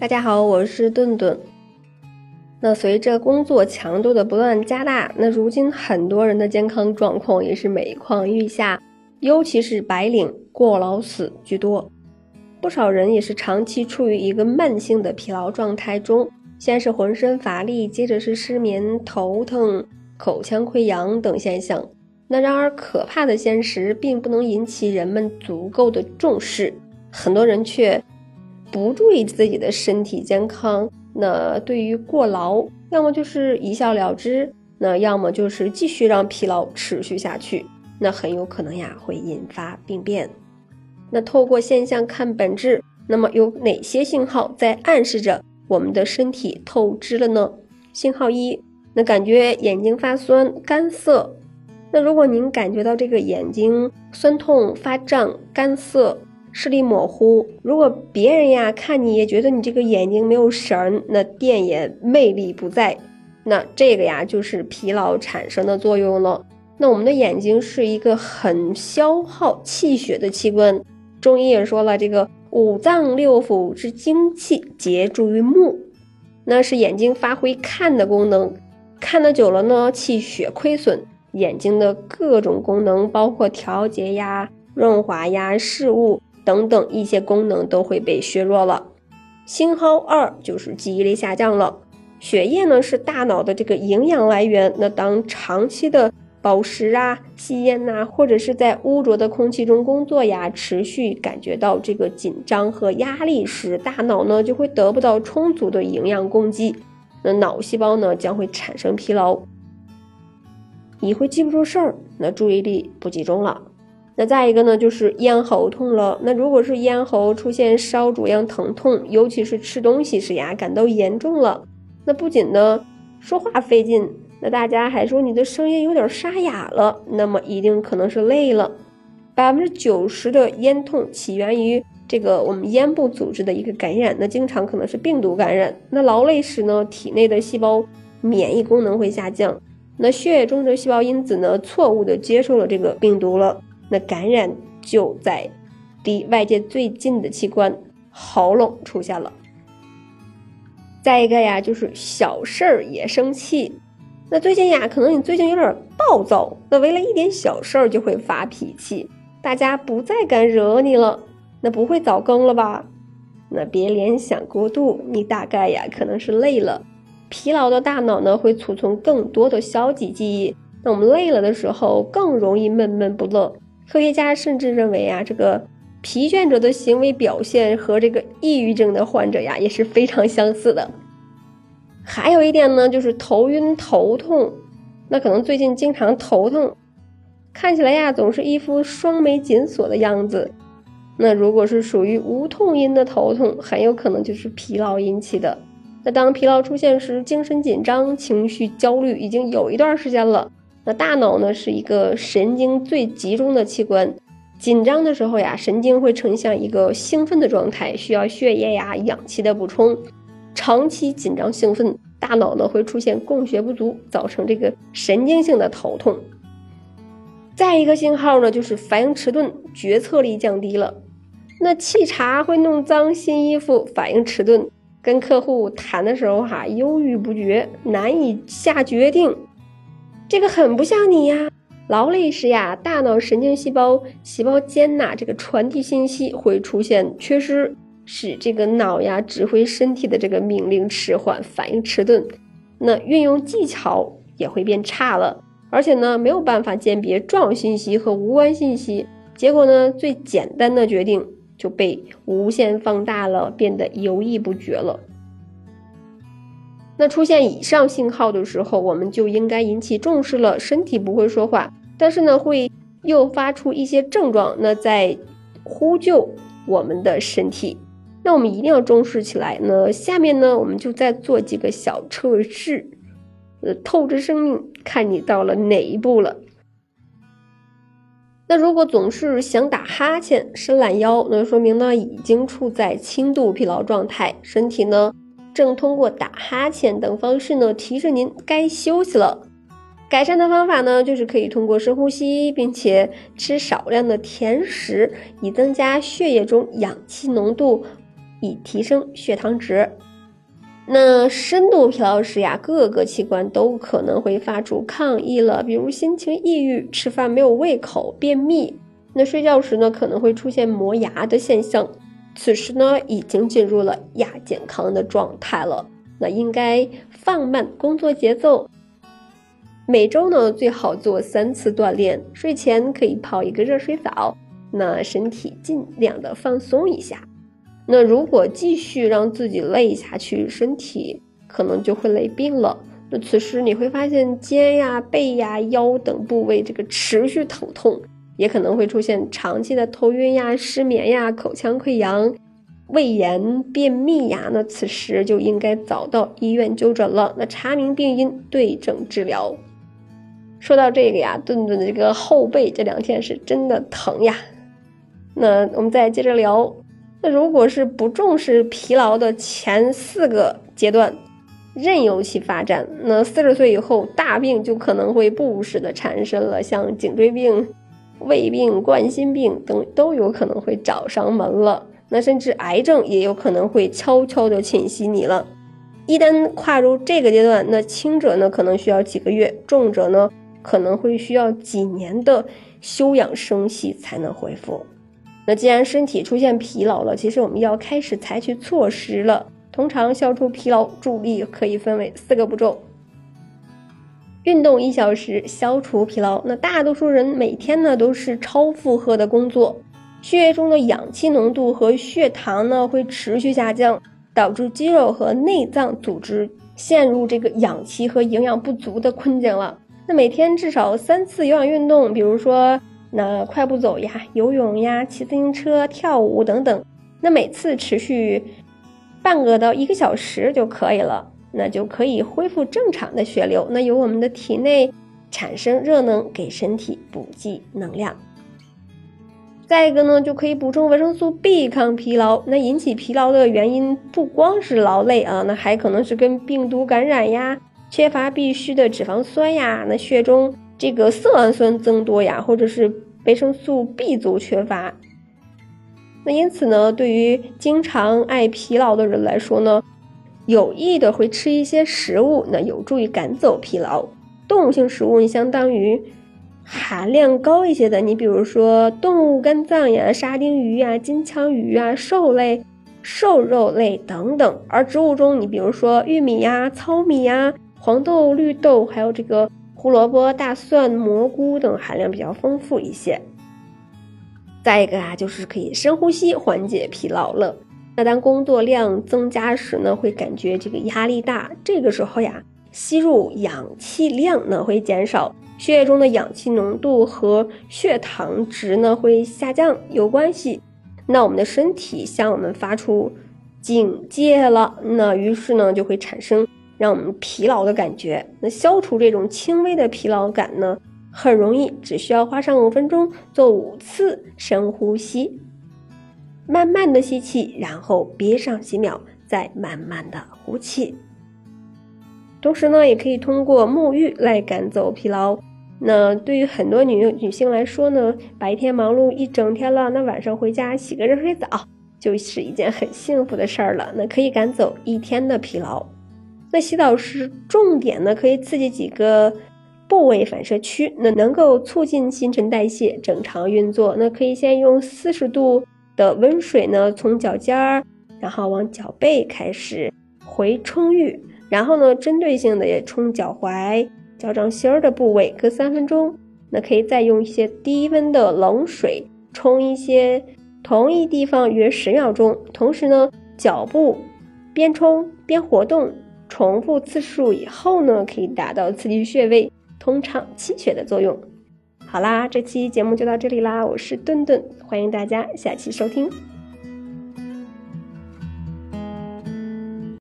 大家好，我是顿顿。那随着工作强度的不断加大，那如今很多人的健康状况也是每况愈下，尤其是白领过劳死居多。不少人也是长期处于一个慢性的疲劳状态中，先是浑身乏力，接着是失眠、头疼、口腔溃疡等现象。那然而可怕的现实并不能引起人们足够的重视，很多人却不注意自己的身体健康。那对于过劳，要么就是一笑了之，那要么就是继续让疲劳持续下去，那很有可能呀会引发病变。那透过现象看本质，那么有哪些信号在暗示着我们的身体透支了呢？信号一，那感觉眼睛发酸、干涩。那如果您感觉到这个眼睛酸痛、发胀、干涩、视力模糊，如果别人呀看你也觉得你这个眼睛没有神儿，那电眼魅力不在，那这个呀就是疲劳产生的作用了。那我们的眼睛是一个很消耗气血的器官。中医也说了，这个五脏六腑之精气结注于目，那是眼睛发挥看的功能。看的久了呢，气血亏损，眼睛的各种功能，包括调节呀、润滑呀、视物等等一些功能都会被削弱了。信号二就是记忆力下降了。血液呢是大脑的这个营养来源，那当长期的饱食啊、吸烟呐，或者是在污浊的空气中工作呀，持续感觉到这个紧张和压力时，大脑呢就会得不到充足的营养供给，那脑细胞呢将会产生疲劳，你会记不住事儿，那注意力不集中了。那再一个呢，就是咽喉痛了。那如果是咽喉出现烧灼样疼痛，尤其是吃东西时呀，感到严重了，那不仅呢说话费劲。那大家还说你的声音有点沙哑了，那么一定可能是累了。百分之九十的咽痛起源于这个我们咽部组织的一个感染，那经常可能是病毒感染。那劳累时呢，体内的细胞免疫功能会下降，那血液中的细胞因子呢，错误的接受了这个病毒了，那感染就在离外界最近的器官喉咙出现了。再一个呀，就是小事儿也生气。那最近呀，可能你最近有点暴躁，那为了一点小事儿就会发脾气，大家不再敢惹你了，那不会早更了吧？那别联想过度，你大概呀可能是累了，疲劳的大脑呢会储存更多的消极记忆，那我们累了的时候更容易闷闷不乐。科学家甚至认为啊，这个疲倦者的行为表现和这个抑郁症的患者呀也是非常相似的。还有一点呢，就是头晕头痛，那可能最近经常头痛，看起来呀总是一副双眉紧锁的样子。那如果是属于无痛因的头痛，很有可能就是疲劳引起的。那当疲劳出现时，精神紧张、情绪焦虑已经有一段时间了。那大脑呢是一个神经最集中的器官，紧张的时候呀，神经会呈现一个兴奋的状态，需要血液呀、氧气的补充。长期紧张兴奋，大脑呢会出现供血不足，造成这个神经性的头痛。再一个信号呢，就是反应迟钝，决策力降低了。那沏茶会弄脏新衣服，反应迟钝；跟客户谈的时候哈，犹豫不决，难以下决定。这个很不像你呀。劳累时呀，大脑神经细胞细胞间呐，这个传递信息会出现缺失。使这个脑呀指挥身体的这个命令迟缓，反应迟钝，那运用技巧也会变差了，而且呢没有办法鉴别重要信息和无关信息，结果呢最简单的决定就被无限放大了，变得犹豫不决了。那出现以上信号的时候，我们就应该引起重视了。身体不会说话，但是呢会诱发出一些症状，那在呼救我们的身体。那我们一定要重视起来呢。下面呢，我们就再做几个小测试，呃，透支生命，看你到了哪一步了。那如果总是想打哈欠、伸懒腰，那说明呢已经处在轻度疲劳状态，身体呢正通过打哈欠等方式呢提示您该休息了。改善的方法呢，就是可以通过深呼吸，并且吃少量的甜食，以增加血液中氧气浓度。以提升血糖值。那深度疲劳时呀，各个器官都可能会发出抗议了，比如心情抑郁、吃饭没有胃口、便秘。那睡觉时呢，可能会出现磨牙的现象。此时呢，已经进入了亚健康的状态了。那应该放慢工作节奏，每周呢最好做三次锻炼，睡前可以泡一个热水澡，那身体尽量的放松一下。那如果继续让自己累下去，身体可能就会累病了。那此时你会发现肩呀、背呀、腰等部位这个持续疼痛，也可能会出现长期的头晕呀、失眠呀、口腔溃疡、胃炎、便秘呀。那此时就应该早到医院就诊了。那查明病因，对症治疗。说到这个呀，顿顿的这个后背这两天是真的疼呀。那我们再接着聊。那如果是不重视疲劳的前四个阶段，任由其发展，那四十岁以后大病就可能会不时的缠身了，像颈椎病、胃病、冠心病等都有可能会找上门了。那甚至癌症也有可能会悄悄的侵袭你了。一旦跨入这个阶段，那轻者呢可能需要几个月，重者呢可能会需要几年的休养生息才能恢复。那既然身体出现疲劳了，其实我们要开始采取措施了。通常消除疲劳助力可以分为四个步骤：运动一小时，消除疲劳。那大多数人每天呢都是超负荷的工作，血液中的氧气浓度和血糖呢会持续下降，导致肌肉和内脏组织陷入这个氧气和营养不足的困境了。那每天至少三次有氧运动，比如说。那快步走呀、游泳呀、骑自行车、跳舞等等，那每次持续半个到一个小时就可以了，那就可以恢复正常的血流，那由我们的体内产生热能，给身体补给能量。再一个呢，就可以补充维生素 B 抗疲劳。那引起疲劳的原因不光是劳累啊，那还可能是跟病毒感染呀、缺乏必需的脂肪酸呀、那血中。这个色氨酸增多呀，或者是维生素 B 族缺乏。那因此呢，对于经常爱疲劳的人来说呢，有意的会吃一些食物，那有助于赶走疲劳。动物性食物，相当于含量高一些的，你比如说动物肝脏呀、沙丁鱼呀、金枪鱼啊、兽类、瘦肉类等等。而植物中，你比如说玉米呀、糙米呀、黄豆、绿豆，还有这个。胡萝卜、大蒜、蘑菇等含量比较丰富一些。再一个啊，就是可以深呼吸缓解疲劳了。那当工作量增加时呢，会感觉这个压力大，这个时候呀，吸入氧气量呢会减少，血液中的氧气浓度和血糖值呢会下降有关系。那我们的身体向我们发出警戒了，那于是呢就会产生。让我们疲劳的感觉，那消除这种轻微的疲劳感呢，很容易，只需要花上五分钟，做五次深呼吸，慢慢的吸气，然后憋上几秒，再慢慢的呼气。同时呢，也可以通过沐浴来赶走疲劳。那对于很多女女性来说呢，白天忙碌一整天了，那晚上回家洗个热水澡，就是一件很幸福的事儿了。那可以赶走一天的疲劳。那洗澡时重点呢，可以刺激几个部位反射区，那能够促进新陈代谢正常运作。那可以先用四十度的温水呢，从脚尖儿，然后往脚背开始回冲浴，然后呢，针对性的也冲脚踝、脚掌心儿的部位，各三分钟。那可以再用一些低温的冷水冲一些同一地方约十秒钟，同时呢，脚部边冲边活动。重复次数以后呢，可以达到刺激穴位、通畅气血的作用。好啦，这期节目就到这里啦，我是顿顿，欢迎大家下期收听。